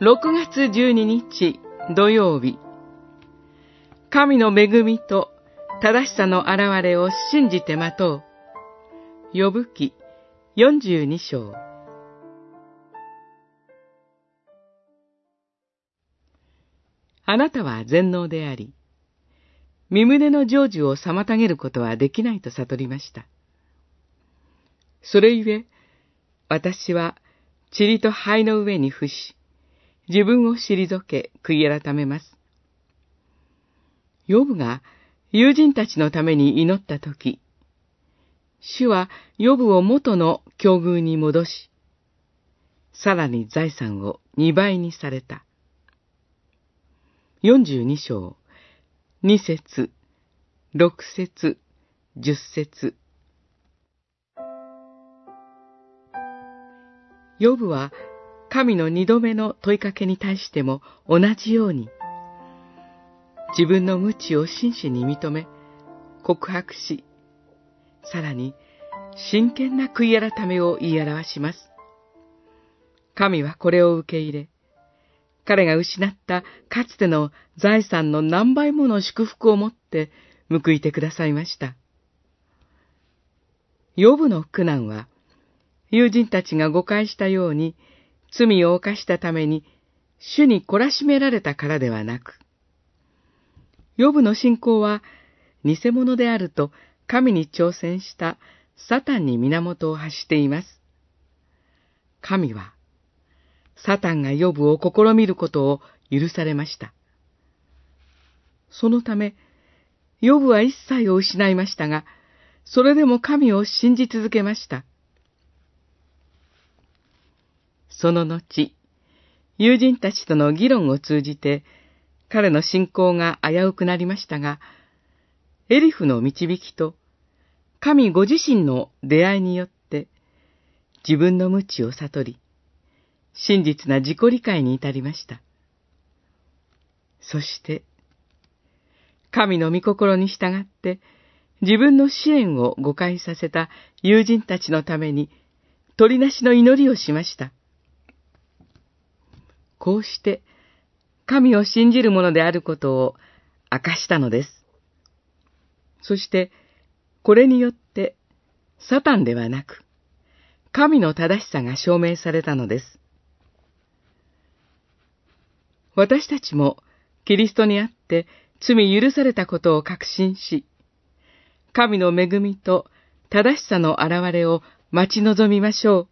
6月12日土曜日神の恵みと正しさの現れを信じて待とう。呼ぶ記42章あなたは全能であり、身胸の成就を妨げることはできないと悟りました。それゆえ、私は塵と灰の上に伏し、自分を退け、悔い改めます。ヨブが友人たちのために祈ったとき、主はヨブを元の境遇に戻し、さらに財産を二倍にされた。42章、2節、6節、10節。ヨブは神の二度目の問いかけに対しても同じように、自分の無知を真摯に認め、告白し、さらに真剣な悔い改めを言い表します。神はこれを受け入れ、彼が失ったかつての財産の何倍もの祝福をもって報いてくださいました。ヨブの苦難は、友人たちが誤解したように、罪を犯したために、主に懲らしめられたからではなく、ヨブの信仰は、偽物であると神に挑戦したサタンに源を発しています。神は、サタンがヨブを試みることを許されました。そのため、ヨブは一切を失いましたが、それでも神を信じ続けました。その後、友人たちとの議論を通じて、彼の信仰が危うくなりましたが、エリフの導きと、神ご自身の出会いによって、自分の無知を悟り、真実な自己理解に至りました。そして、神の御心に従って、自分の支援を誤解させた友人たちのために、鳥なしの祈りをしました。こうして、神を信じるものであることを明かしたのです。そして、これによって、サタンではなく、神の正しさが証明されたのです。私たちも、キリストにあって罪許されたことを確信し、神の恵みと正しさの現れを待ち望みましょう。